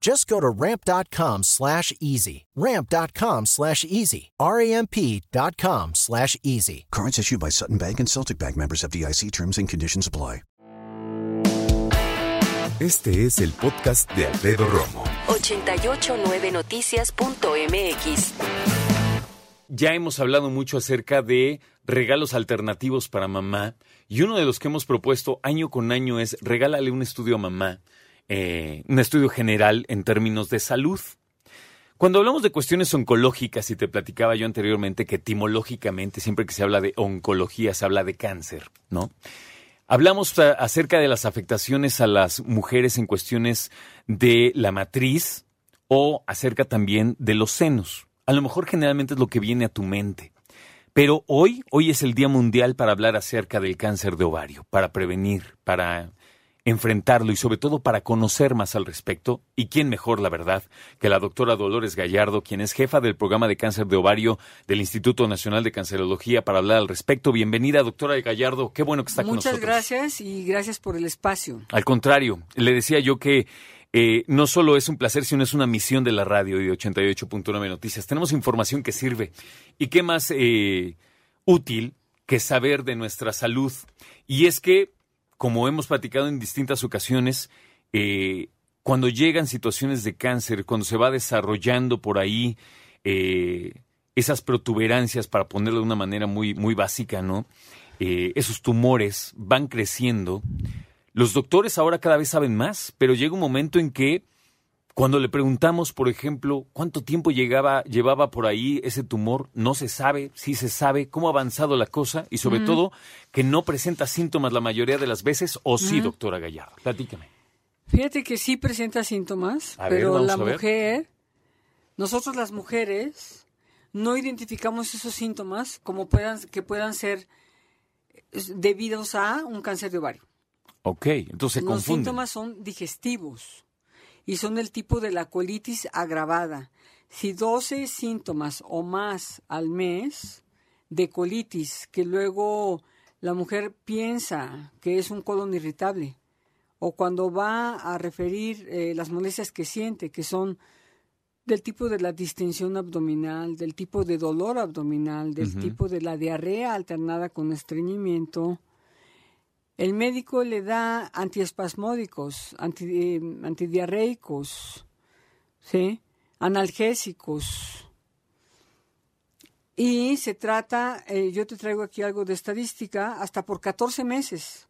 Just go to ramp.com slash easy. Ramp.com slash easy. R-A-M-P.com slash easy. Cards issued by Sutton Bank and Celtic Bank members of DIC terms and conditions apply. Este es el podcast de Alfredo Romo. 889noticias.mx. Ya hemos hablado mucho acerca de regalos alternativos para mamá y uno de los que hemos propuesto año con año es regálale un estudio a mamá, eh, un estudio general en términos de salud. Cuando hablamos de cuestiones oncológicas, y te platicaba yo anteriormente que etimológicamente, siempre que se habla de oncología, se habla de cáncer, ¿no? Hablamos acerca de las afectaciones a las mujeres en cuestiones de la matriz o acerca también de los senos. A lo mejor generalmente es lo que viene a tu mente. Pero hoy, hoy es el Día Mundial para hablar acerca del cáncer de ovario, para prevenir, para enfrentarlo y sobre todo para conocer más al respecto. ¿Y quién mejor, la verdad, que la doctora Dolores Gallardo, quien es jefa del programa de cáncer de ovario del Instituto Nacional de Cancerología, para hablar al respecto? Bienvenida, doctora Gallardo. Qué bueno que está con nosotros. Muchas gracias y gracias por el espacio. Al contrario, le decía yo que eh, no solo es un placer, sino es una misión de la radio y de 88.9 Noticias. Tenemos información que sirve. ¿Y qué más eh, útil que saber de nuestra salud? Y es que como hemos platicado en distintas ocasiones, eh, cuando llegan situaciones de cáncer, cuando se va desarrollando por ahí eh, esas protuberancias, para ponerlo de una manera muy, muy básica, ¿no? Eh, esos tumores van creciendo. Los doctores ahora cada vez saben más, pero llega un momento en que cuando le preguntamos, por ejemplo, cuánto tiempo llegaba, llevaba por ahí ese tumor, no se sabe, sí se sabe, cómo ha avanzado la cosa y sobre todo que no presenta síntomas la mayoría de las veces, o sí, doctora Gallardo. Platícame. Fíjate que sí presenta síntomas, pero la mujer, nosotros las mujeres, no identificamos esos síntomas como puedan, que puedan ser debidos a un cáncer de ovario. Ok, entonces se Los síntomas son digestivos y son del tipo de la colitis agravada. Si 12 síntomas o más al mes de colitis que luego la mujer piensa que es un colon irritable o cuando va a referir eh, las molestias que siente, que son del tipo de la distensión abdominal, del tipo de dolor abdominal, del tipo de la diarrea alternada con estreñimiento, el médico le da antiespasmódicos, anti, eh, antidiarreicos, ¿sí? analgésicos. Y se trata, eh, yo te traigo aquí algo de estadística, hasta por 14 meses,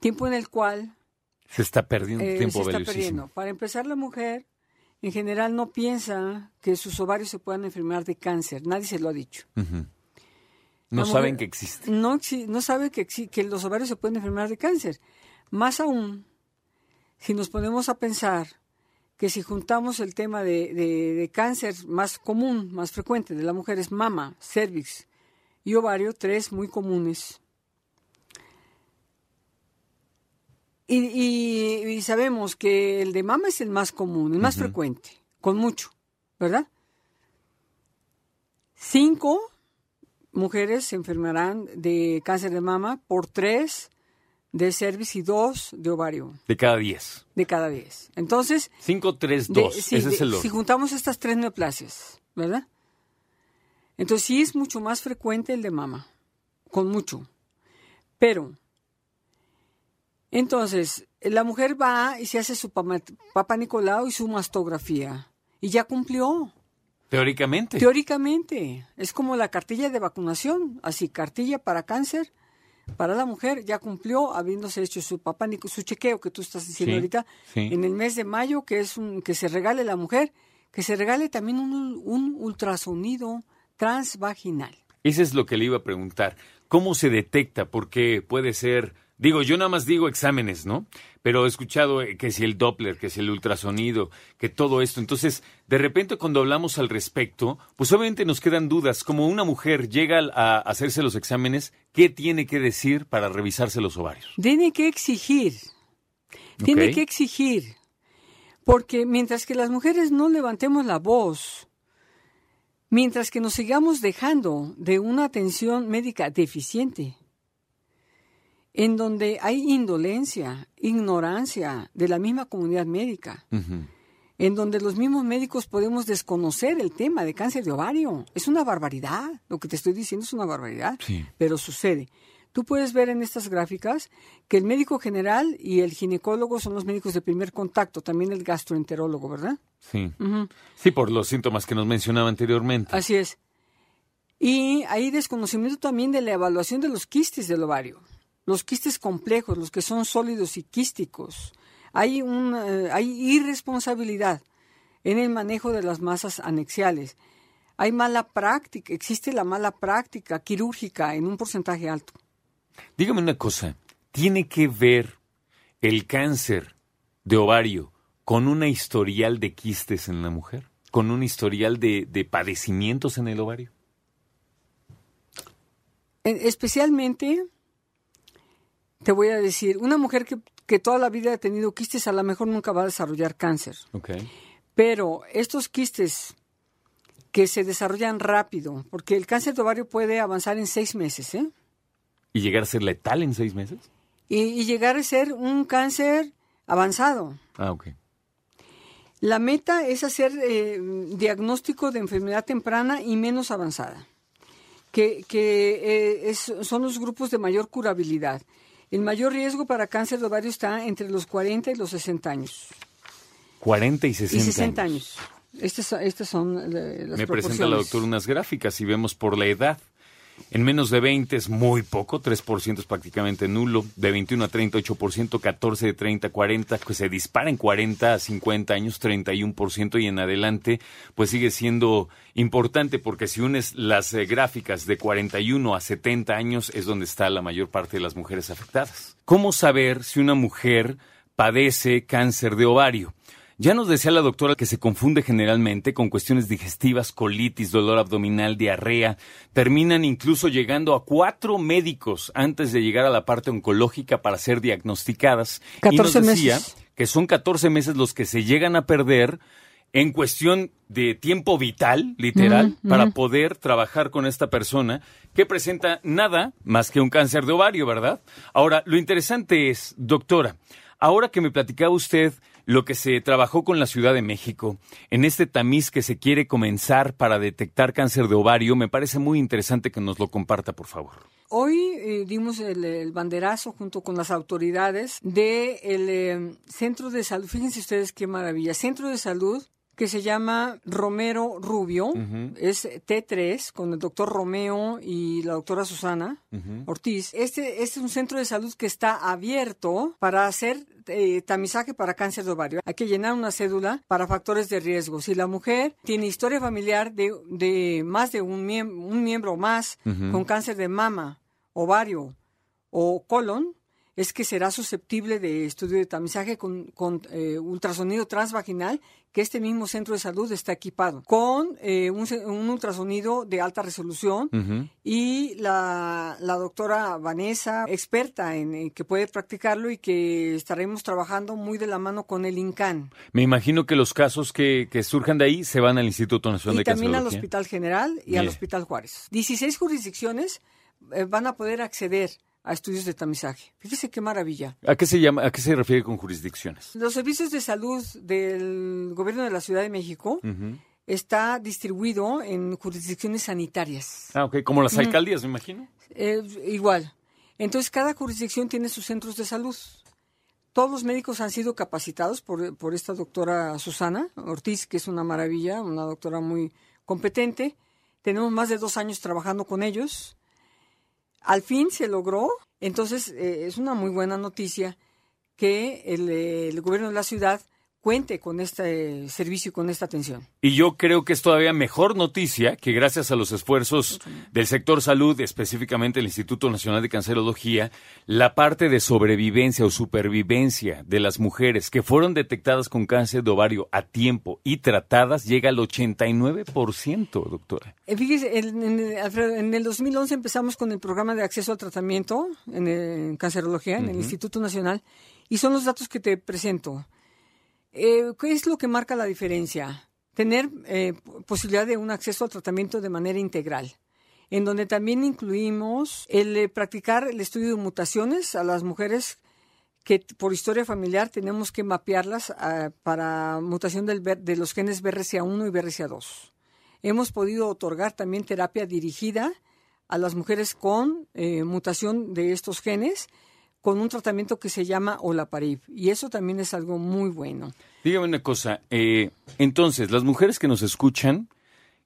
tiempo en el cual... Se está perdiendo eh, tiempo se está perdiendo. Para empezar, la mujer en general no piensa que sus ovarios se puedan enfermar de cáncer, nadie se lo ha dicho. No saben que existe. No, no sabe que, que los ovarios se pueden enfermar de cáncer. Más aún, si nos ponemos a pensar que si juntamos el tema de, cáncer más común, más frecuente de la mujer es mama, cervix y ovario, tres muy comunes. Y, sabemos que el de mama es el más común, el más frecuente, con mucho, ¿verdad? Cinco mujeres se enfermarán de cáncer de mama por tres de cervix y dos de ovario. De cada diez. De cada diez. Entonces... Cinco, tres, dos. Ese es el Si juntamos estas tres neoplasias, ¿verdad? Entonces sí es mucho más frecuente el de mama, con mucho. Pero, entonces, la mujer va y se hace su papá Nicolau y su mastografía. Y ya cumplió. Teóricamente. Teóricamente. Es como la cartilla de vacunación. Así, cartilla para cáncer para la mujer ya cumplió habiéndose hecho su papá su chequeo que tú estás diciendo Sí, ahorita sí. en el mes de mayo que es un, que se regale la mujer que se regale también un, un ultrasonido transvaginal Eso es lo que le iba a preguntar. ¿Cómo se detecta? Porque puede ser, digo, yo nada más digo exámenes, ¿no? Pero he escuchado eh, que si el Doppler, que si el ultrasonido, que todo esto. Entonces, de repente cuando hablamos al respecto, pues obviamente nos quedan dudas. Como una mujer llega a hacerse los exámenes, ¿qué tiene que decir para revisarse los ovarios? tiene que exigir tiene que exigir porque mientras que las mujeres no levantemos la voz mientras que nos sigamos dejando de una atención médica deficiente, en donde hay indolencia, ignorancia de la misma comunidad médica, en donde los mismos médicos podemos desconocer el tema de cáncer de ovario. Es una barbaridad, lo que te estoy diciendo es una barbaridad, Sí. pero sucede. Tú puedes ver en estas gráficas que el médico general y el ginecólogo son los médicos de primer contacto, también el gastroenterólogo, ¿verdad? Sí. Sí, por los síntomas que nos mencionaba anteriormente. Así es. Y hay desconocimiento también de la evaluación de los quistes del ovario. Los quistes complejos, los que son sólidos y quísticos. Hay, un, eh, hay irresponsabilidad en el manejo de las masas anexiales. Hay mala práctica, existe la mala práctica quirúrgica en un porcentaje alto. Dígame una cosa, ¿tiene que ver el cáncer de ovario con una historial de quistes en la mujer? ¿Con un historial de, de padecimientos en el ovario? En- especialmente, te voy a decir, una mujer que, que toda la vida ha tenido quistes a lo mejor nunca va a desarrollar cáncer. Pero estos quistes que se desarrollan rápido, porque el cáncer de ovario puede avanzar en seis meses, ¿eh? ¿Y llegar a ser letal en seis meses? Y, y llegar a ser un cáncer avanzado. Ah, ok. La meta es hacer eh, diagnóstico de enfermedad temprana y menos avanzada, que, que eh, es- son los grupos de mayor curabilidad. El mayor riesgo para cáncer de ovario está entre los 40 y los 60 años. 40 y 60, y 60 años. Estas, son- estas son eh, las Me presenta la proporciones. doctora unas gráficas y vemos por la edad. En menos de 20 es muy poco, 3% es prácticamente nulo, de 21 a 38%, 14 de 30 a 40, pues se dispara en 40 a 50 años, 31% y en adelante, pues sigue siendo importante porque si unes las eh, gráficas de 41 a 70 años es donde está la mayor parte de las mujeres afectadas. ¿Cómo saber si una mujer padece cáncer de ovario? Ya nos decía la doctora que se confunde generalmente con cuestiones digestivas, colitis, dolor abdominal, diarrea. Terminan incluso llegando a cuatro médicos antes de llegar a la parte oncológica para ser diagnosticadas. y nos 14 decía meses. que son 14 meses los que se llegan a perder en cuestión de tiempo vital, literal, para poder trabajar con esta persona que presenta nada más que un cáncer de ovario, ¿verdad? Ahora, lo interesante es, doctora, ahora que me platicaba usted lo que se trabajó con la Ciudad de México, en este tamiz que se quiere comenzar para detectar cáncer de ovario, me parece muy interesante que nos lo comparta, por favor. Hoy eh, dimos el, el banderazo junto con las autoridades del centro de salud. Fíjense ustedes qué maravilla. Centro de salud que se llama Romero Rubio, es T3, con el doctor Romeo y la doctora Susana Ortiz. Este, este es un centro de salud que está abierto para hacer eh, tamizaje para cáncer de ovario. Hay que llenar una cédula para factores de riesgo. Si la mujer tiene historia familiar de, de más de un, miem- un miembro más con cáncer de mama, ovario o colon, es que será susceptible de estudio de tamizaje con, con, eh, ultrasonido transvaginal que este mismo centro de salud está equipado con eh, un, un ultrasonido de alta resolución y la, la doctora Vanessa, experta en que puede practicarlo y que estaremos trabajando muy de la mano con el INCAN Me imagino que los casos que, que surjan de ahí se van al Instituto Nacional y de también al. Hospital General y al. Hospital Juárez. 16 jurisdicciones eh, van a poder acceder a estudios de tamizaje. Fíjese qué maravilla. ¿A qué se llama, a qué se refiere con jurisdicciones? Los servicios de salud del gobierno de la Ciudad de México está distribuido en jurisdicciones sanitarias. Ah, ok, como las alcaldías, me imagino. Eh, igual. Entonces, cada jurisdicción tiene sus centros de salud. Todos los médicos han sido capacitados por, por esta doctora Susana Ortiz, que es una maravilla, una doctora muy competente. Tenemos más de dos años trabajando con ellos. Al fin se logró. Entonces, eh, es una muy buena noticia que el, eh, el gobierno de la ciudad cuente con este servicio y con esta atención. Y yo creo que es todavía mejor noticia que gracias a los esfuerzos del sector salud, específicamente el Instituto Nacional de Cancerología, la parte de sobrevivencia o supervivencia de las mujeres que fueron detectadas con cáncer de ovario a tiempo y tratadas llega al 89%, doctora. Eh, Fíjese, en, en- Alfredo, en el 2011 empezamos con el programa de acceso al tratamiento en, eh, en cancerología en el Instituto Nacional y son los datos que te presento. Eh, ¿Qué es lo que marca la diferencia? Tener eh, posibilidad de un acceso al tratamiento de manera integral, en donde también incluimos el eh, practicar el estudio de mutaciones a las mujeres que por historia familiar tenemos que mapearlas ah, para mutación del, de los genes BRCA1 y BRCA2. Hemos podido otorgar también terapia dirigida a las mujeres con mutación de estos genes con un tratamiento que se llama olaparib y eso también es algo muy bueno. Dígame una cosa, eh, entonces, las mujeres que nos escuchan,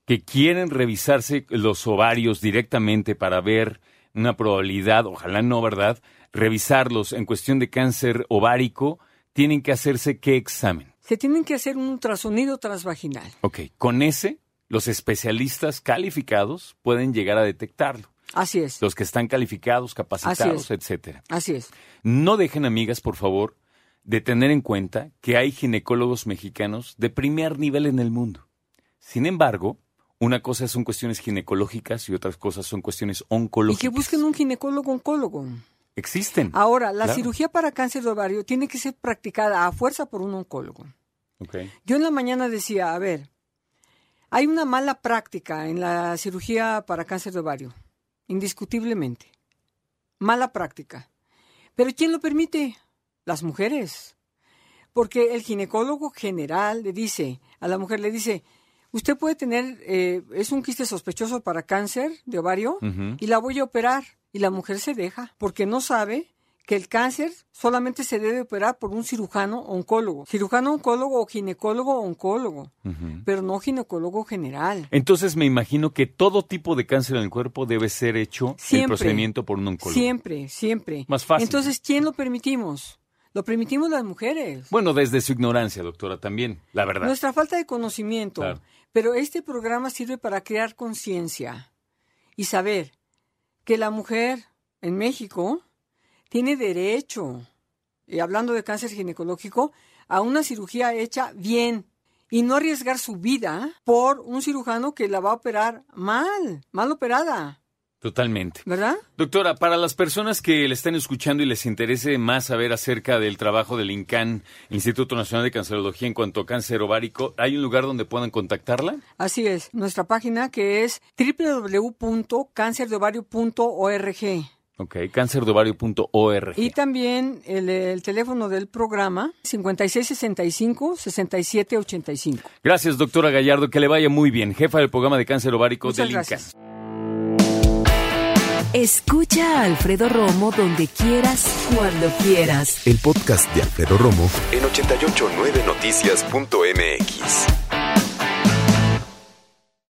que quieren revisarse los ovarios directamente para ver una probabilidad, ojalá no, ¿verdad? Revisarlos en cuestión de cáncer ovárico, tienen que hacerse qué examen. Se tienen que hacer un ultrasonido transvaginal. Ok, con ese, los especialistas calificados pueden llegar a detectarlo. Así es. Los que están calificados, capacitados, etcétera. Así es. No dejen, amigas, por favor, de tener en cuenta que hay ginecólogos mexicanos de primer nivel en el mundo. Sin embargo, una cosa son cuestiones ginecológicas y otras cosas son cuestiones Y oncológicas. que busquen un ginecólogo oncólogo. Existen. Ahora, la Claro. cirugía para cáncer de ovario tiene que ser practicada a fuerza por un oncólogo. Yo en la mañana decía, a ver, hay una mala práctica en la cirugía para cáncer de ovario, indiscutiblemente. Mala práctica. Pero ¿quién lo permite? Las mujeres. Porque el ginecólogo general le dice, a la mujer le dice, usted puede tener, eh, es un quiste sospechoso para cáncer de ovario y la voy a operar. Y la mujer se deja porque no sabe que el cáncer solamente se debe operar por un cirujano oncólogo. Cirujano oncólogo o ginecólogo oncólogo, pero no ginecólogo general. Entonces me imagino que todo tipo de cáncer en el cuerpo debe ser hecho el Siempre. procedimiento por un oncólogo. Siempre, siempre. Más fácil. Entonces, ¿quién lo permitimos? Lo permitimos las mujeres. Bueno, desde su ignorancia, doctora, también, la verdad. Nuestra falta de conocimiento. Claro. Pero este programa sirve para crear conciencia y saber que la mujer en México tiene derecho, y hablando de cáncer ginecológico, a una cirugía hecha bien y no arriesgar su vida por un cirujano que la va a operar mal, mal operada, Totalmente. ¿verdad? Doctora, para las personas que le están escuchando y les interese más saber acerca del trabajo del INCAN, Instituto Nacional de Cancerología, en cuanto a cáncer ovárico, ¿hay un lugar donde puedan contactarla? Así es, nuestra página que es www.cancerdeovario.org. Ok, cáncerdeovario.org. Y también el, el teléfono del programa 5665-6785. Gracias, doctora Gallardo, que le vaya muy bien. Jefa del programa de cáncer ovárico Muchas del INCAN. gracias. Escucha a Alfredo Romo donde quieras, cuando quieras. El podcast de Alfredo Romo en 889noticias.mx.